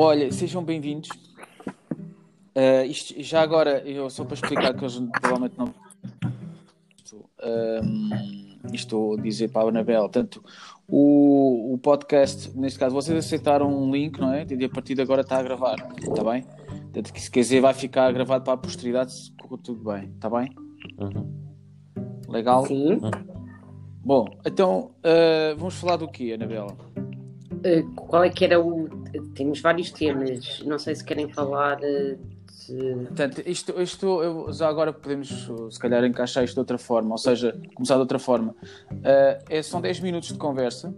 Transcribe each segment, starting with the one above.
Olha, sejam bem-vindos. Uh, isto, já agora, eu só para explicar que eles provavelmente não. Um, isto dizer para a Anabel, tanto o, o podcast, neste caso, vocês aceitaram um link, não é? E a partir de agora está a gravar, está bem? Portanto, que se quer dizer, vai ficar gravado para a posteridade se correr tudo bem, está bem? Uhum. Legal? Sim. Uhum. Bom, então uh, vamos falar do quê, Anabela? Uh, qual é que era o. Temos vários temas. Não sei se querem falar uh, de. Portanto, isto, isto eu- já agora podemos, uh, se calhar, encaixar isto de outra forma, ou seja, começar de outra forma. Uh, é, são 10 minutos de conversa.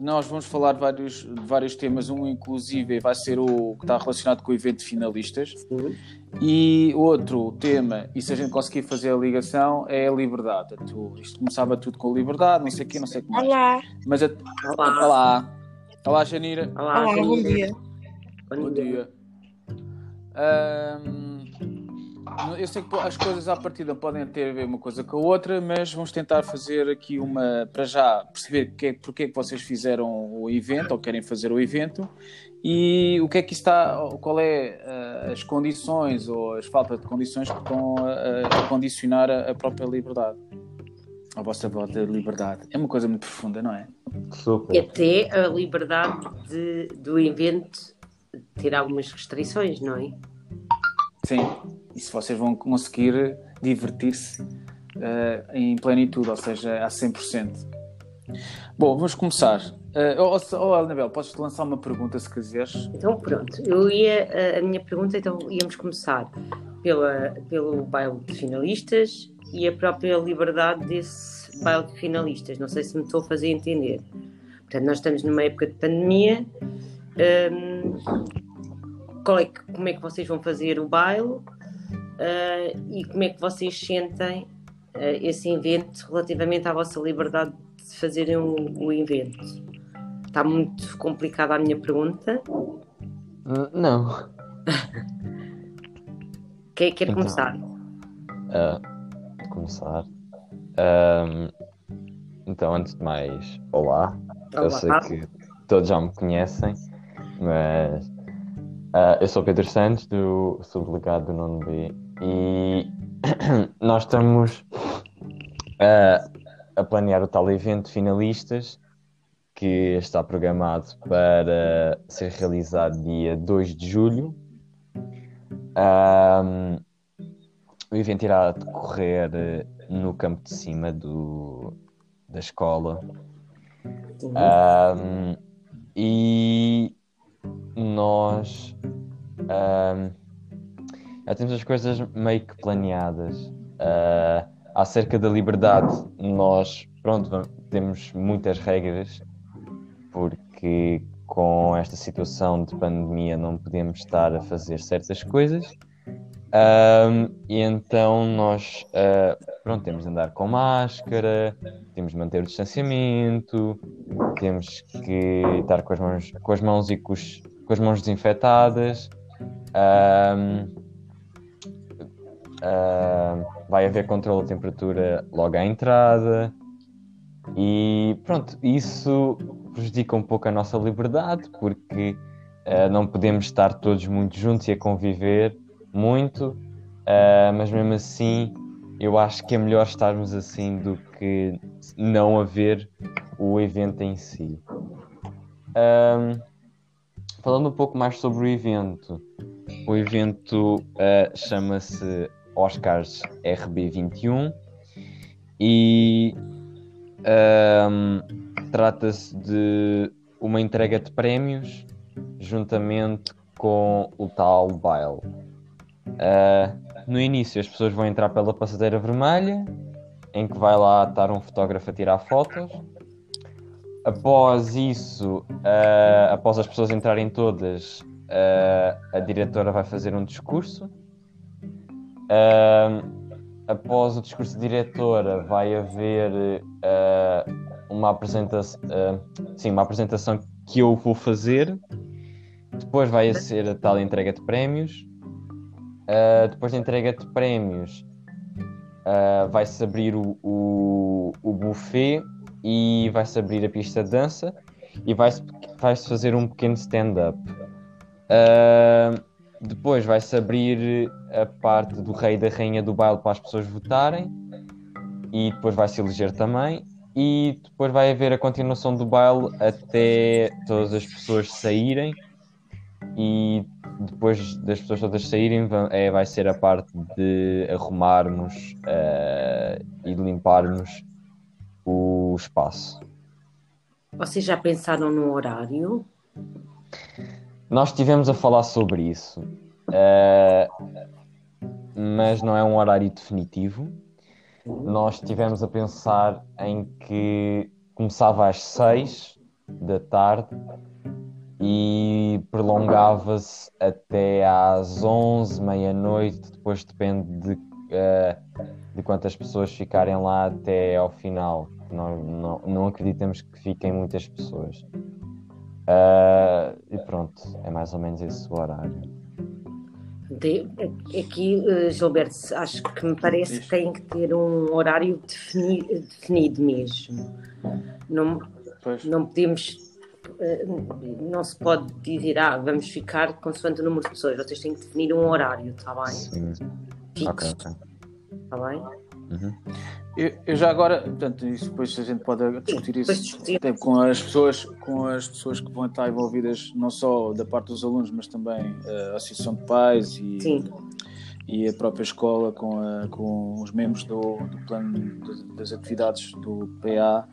Nós vamos falar de vários, de vários temas, um inclusive vai ser o que está relacionado com o evento de finalistas. Sim. E outro tema, e se a gente conseguir fazer a ligação, é a liberdade. Isto começava tudo com a liberdade, não sei o quê, não sei o que mais. Olá, Mas a... Olá. Olá. Olá, Janira. Olá, olá, bom Janira. dia. Bom dia. Ahm, eu sei que as coisas à partida podem ter a ver uma coisa com a outra, mas vamos tentar fazer aqui uma, para já, perceber que, porque é que vocês fizeram o evento, ou querem fazer o evento, e o que é que está, qual é ah, as condições, ou as faltas de condições que estão a, a condicionar a, a própria liberdade. A vossa volta de liberdade. É uma coisa muito profunda, não é? E Super. até a liberdade de, do evento ter algumas restrições, não é? Sim, e se vocês vão conseguir divertir-se eh, em plenitude, ou seja, a 100%. Bom, vamos começar. Uh, oh, oh, Anabel, podes lançar uma pergunta se quiseres? Então pronto, eu ia, a- a minha pergunta, então íamos começar pela, pelo baile de finalistas e a própria liberdade desse baile de finalistas. Não sei se me estou a fazer entender. Portanto, nós estamos numa época de pandemia. Hum, qual é que- como é que vocês vão fazer o baile Ah, e como é que vocês sentem ah, esse evento relativamente à vossa liberdade de fazerem o, o evento? Está muito complicada a minha pergunta. N- Não. Quem quer Então. começar? Ah, começar. Ahm, então, antes de mais, olá. Eu Olá. sei que todos já me conhecem, mas ah, eu sou Pedro Santos, do subdelegado do Nono B, e nós estamos ah, a planear o tal evento de finalistas que está programado para ser realizado dia 2 de julho. Ahm, o evento irá decorrer eh, no campo de cima do, da escola. Uhum. Ahm, e nós ahm, já temos as coisas meio que planeadas. Ah, acerca da liberdade, nós pronto, temos muitas regras porque com esta situação de pandemia não podemos estar a fazer certas coisas. Ahm, e então nós ah, pronto, temos de andar com máscara, temos de manter o distanciamento, temos que estar com as mãos, com as mãos e com, os- com as mãos desinfetadas. Ahm, ahm, vai haver controle de temperatura logo à entrada. E pronto, isso prejudica um pouco a nossa liberdade, porque ah, não podemos estar todos muito juntos e a conviver muito, ah, mas mesmo assim eu acho que é melhor estarmos assim do que não haver o evento em si. Ahm, falando um pouco mais sobre o evento, o evento ah, chama-se Oscars RB21 e ahm, trata-se de uma entrega de prémios juntamente com o tal baile. Ah, no início as pessoas vão entrar pela passadeira vermelha, em que vai lá estar um fotógrafo a tirar fotos. Após isso, ah, após as pessoas entrarem todas, ah, a diretora vai fazer um discurso. Após o discurso de diretora, vai haver uma apresentação, sim, uma apresentação que eu vou fazer. Depois vai ser a tal entrega de prémios. Uh, depois da entrega de prémios, uh, vai-se abrir o, o, o buffet e vai-se abrir a pista de dança e vai-se vai fazer um pequeno stand-up. Uh, depois vai-se abrir a parte do rei e da rainha do baile para as pessoas votarem. E depois vai-se eleger também. E depois vai haver a continuação do baile até todas as pessoas saírem. E depois das pessoas todas saírem, é, vai ser a parte de arrumarmos uh, e de limparmos o espaço. Vocês já pensaram no horário? Nós estivemos a falar sobre isso, uh, mas não é um horário definitivo. Nós estivemos a pensar em que começava às 6 da tarde e prolongava-se até às 11, meia-noite, depois depende de, uh, de quantas pessoas ficarem lá até ao final. Nós não, não acreditamos que fiquem muitas pessoas. Uh, e pronto, é mais ou menos esse o horário. De, aqui, uh, Gilberto, acho que me parece que tem que ter um horário defini, definido mesmo. Não, não podemos eh, não se pode dizer, ah, vamos ficar consoante o número de pessoas, vocês têm que definir um horário, está bem? Sim. Fixo. Ok, ok. Está bem? Uhum. Eu, eu, já agora, portanto, isso depois a gente pode discutir isso discutir. com as pessoas, com as pessoas que vão estar envolvidas, não só da parte dos alunos, mas também a Associação de Pais e, Sim. e a própria escola com, a, com os membros do, do plano das atividades do PA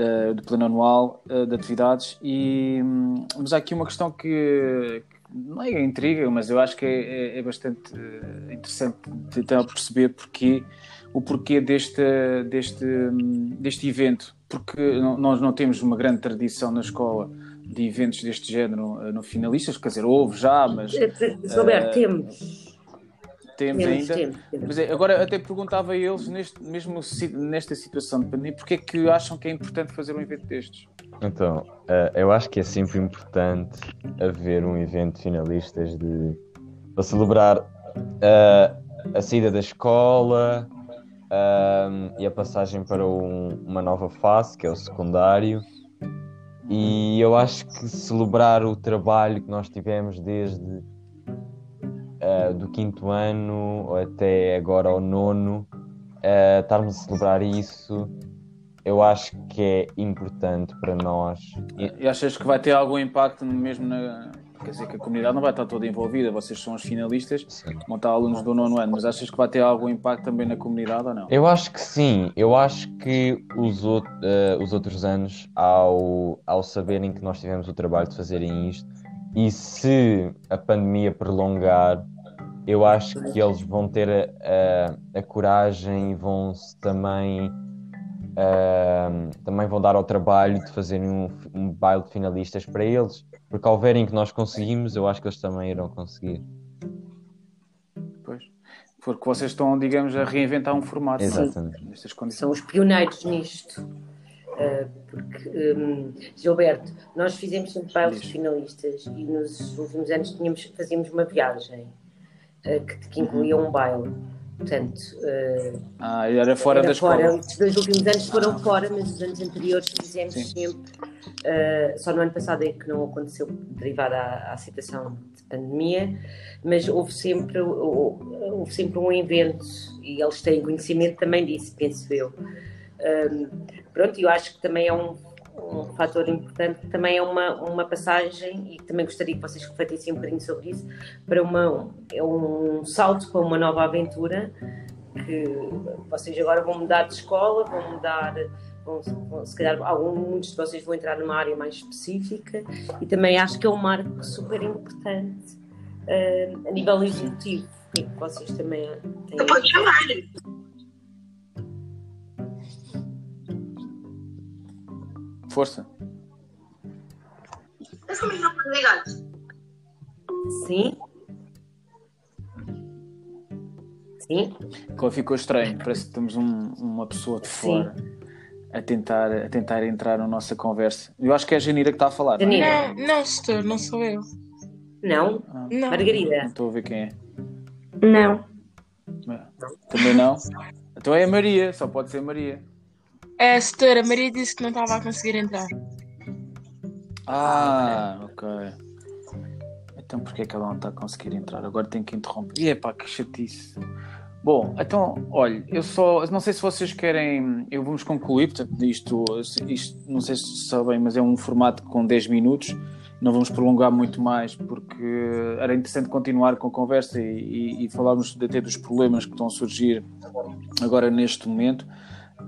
uh, do plano anual uh, de atividades. E, um, mas há aqui uma questão que, que não é intriga, mas eu acho que é, é, é bastante uh, interessante tentar perceber porque, o porquê deste, deste, um, deste evento. Porque nós não temos uma grande tradição na escola de eventos deste género no finalistas, quer dizer, houve já, mas. Roberto, temos temos ainda. Temos, temos. Mas é, agora até perguntava a eles, neste, mesmo nesta situação de pandemia, porque é que acham que é importante fazer um evento destes? Então, uh, eu acho que é sempre importante haver um evento de finalistas de, para celebrar uh, a saída da escola uh, e a passagem para um, uma nova fase, que é o secundário. E eu acho que celebrar o trabalho que nós tivemos desde uh, do quinto ano até agora ao nono, uh, estarmos a celebrar isso, eu acho que é importante para nós. E, e achas que vai ter algum impacto mesmo na. Quer dizer que a comunidade não vai estar toda envolvida, vocês são os finalistas, sim. vão estar alunos do nono ano, mas achas que vai ter algum impacto também na comunidade ou não? Eu acho que sim, eu acho que os, uh, os outros anos, ao, ao saberem que nós tivemos o trabalho de fazerem isto, e se a pandemia prolongar, eu acho que eles vão ter a, a, a coragem e vão também uh, também vão dar ao trabalho de fazerem um, um baile de finalistas para eles, porque ao verem que nós conseguimos, eu acho que eles também irão conseguir. Pois, porque vocês estão, digamos, a reinventar um formato Exatamente. nestas condições. São os pioneiros nisto. Uh, porque, um, Gilberto, nós fizemos sempre bailes finalistas e nos últimos anos tínhamos, fazíamos uma viagem uh, que, que, incluía um baile. Portanto, uh, ah, era fora era da fora. escola. Os dois últimos anos foram fora, mas os anos anteriores fizemos Sim. sempre. só no ano passado é que não aconteceu, derivado à, à situação de pandemia, mas houve sempre, houve sempre um evento e eles têm conhecimento também disso, penso eu. Um, pronto, eu acho que também é um, um fator importante, também é uma, uma passagem, e também gostaria que vocês refletissem um bocadinho sobre isso, para uma, é um salto para uma nova aventura, que vocês agora vão mudar de escola, vão mudar, vão, se calhar alguns, muitos de vocês vão entrar numa área mais específica, e também acho que é um marco super importante uh, a nível executivo, que vocês também têm. Pode chamar. Força. Esse microfone ligado. Sim. Sim. Como ficou estranho, parece que temos um, uma pessoa de fora a tentar, a tentar entrar na nossa conversa. Eu acho que é a Janira que está a falar. Janira. Não, é? não, não estou, não sou eu. Não? Ah, não. Margarida. Não estou a ver quem é. Não. Também não? Então é a Maria, só pode ser Maria. É, a setora Maria disse que não estava a conseguir entrar. Ah, ok. Então porquê é que ela não está a conseguir entrar? Agora tem que interromper. E é pá, que chatice. Bom, então, olha, eu só não sei se vocês querem. Eu vamos concluir, portanto, isto, isto não sei se sabem, mas é um formato com 10 minutos. Não vamos prolongar muito mais porque era interessante continuar com a conversa e, e, e falarmos até dos problemas que estão a surgir agora neste momento.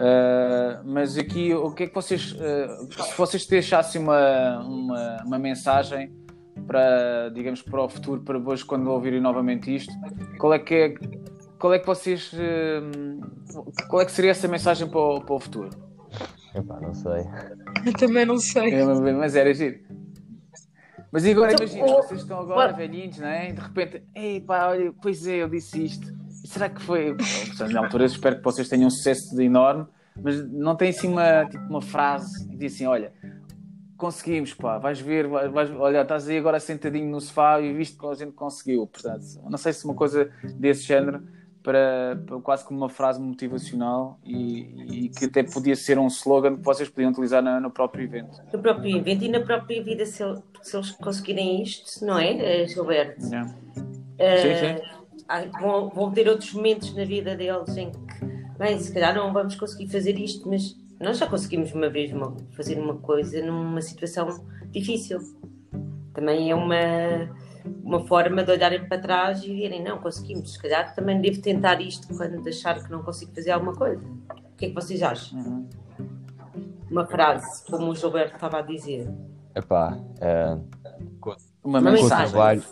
Uh, mas aqui, o que é que vocês, uh, se vocês deixassem uma, uma, uma, mensagem para, digamos, para o futuro, para hoje, quando ouvirem novamente isto, qual é que é, qual é que vocês, uh, qual é que seria essa mensagem para o, para o futuro? Epá, não sei. Eu também não sei. É, mas era giro. Mas agora imagina, vocês estão agora velhinhos, não é? E de repente, ei pá, olha, pois é, eu disse isto será que foi? Na altura, espero que vocês tenham um sucesso enorme, mas não tem assim uma, tipo, uma frase que diz assim: olha, conseguimos, pá, vais ver, vais, olha, estás aí agora sentadinho no sofá e viste que a gente conseguiu. Portanto, não sei se uma coisa desse género. Para, para quase como uma frase motivacional e, e, que até podia ser um slogan que vocês podiam utilizar no, no próprio evento. No próprio evento e na própria vida, se, se eles conseguirem isto, não é, Gilberto? Yeah. Uh, sim, sim vão, vão ter outros momentos na vida deles em que, bem, se calhar não vamos conseguir fazer isto, mas nós já conseguimos uma vez uma, fazer uma coisa numa situação difícil. Também é uma, uma forma de olharem para trás e direm, não, conseguimos, se calhar também devo tentar isto quando achar que não consigo fazer alguma coisa. O que é que vocês acham? Uhum. Uma frase, como o Gilberto estava a dizer. Epá, é... uma, uma mensagem. Com o, trabalho,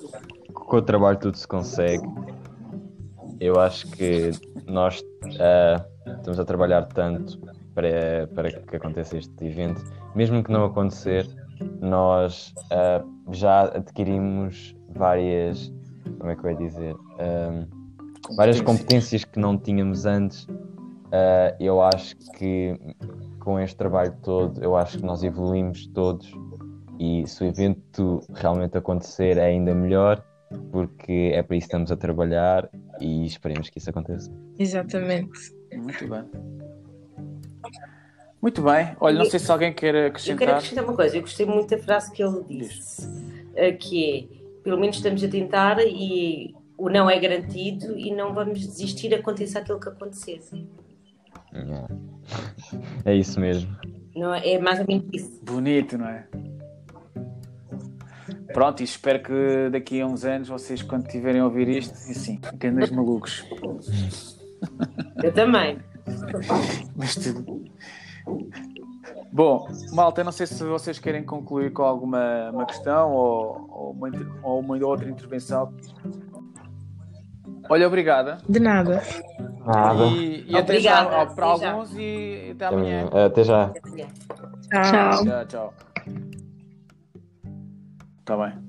com o trabalho tudo se consegue eu acho que nós uh, estamos a trabalhar tanto para, para que aconteça este evento, mesmo que não acontecer, nós uh, já adquirimos várias, como é que eu ia dizer, um, ah, várias competências. que não tínhamos antes. Uh, eu acho que com este trabalho todo, eu acho que nós evoluímos todos. E se o evento realmente acontecer é ainda melhor porque é para isso que estamos a trabalhar e esperemos que isso aconteça. Exatamente. Muito bem. Muito bem. Olha, não sei se alguém quer acrescentar. Eu quero acrescentar uma coisa. Eu gostei muito da frase que ele disse, eh, que é, pelo menos estamos a tentar e o não é garantido e não vamos desistir aconteça aquilo que acontecer. É isso mesmo. Não, é, é mais ou menos isso. Bonito, não é? Pronto, e espero que daqui a uns anos vocês, quando tiverem a ouvir isto, assim, grandes malucos. Eu também. Mas tudo. Bom, malta, não sei se vocês querem concluir com alguma uma questão ou, ou, uma, ou uma outra intervenção. Olha, obrigada. De nada. Nada. E, e até já para alguns e até amanhã. Até já. Tchau. Tchau, tchau. Tá bem.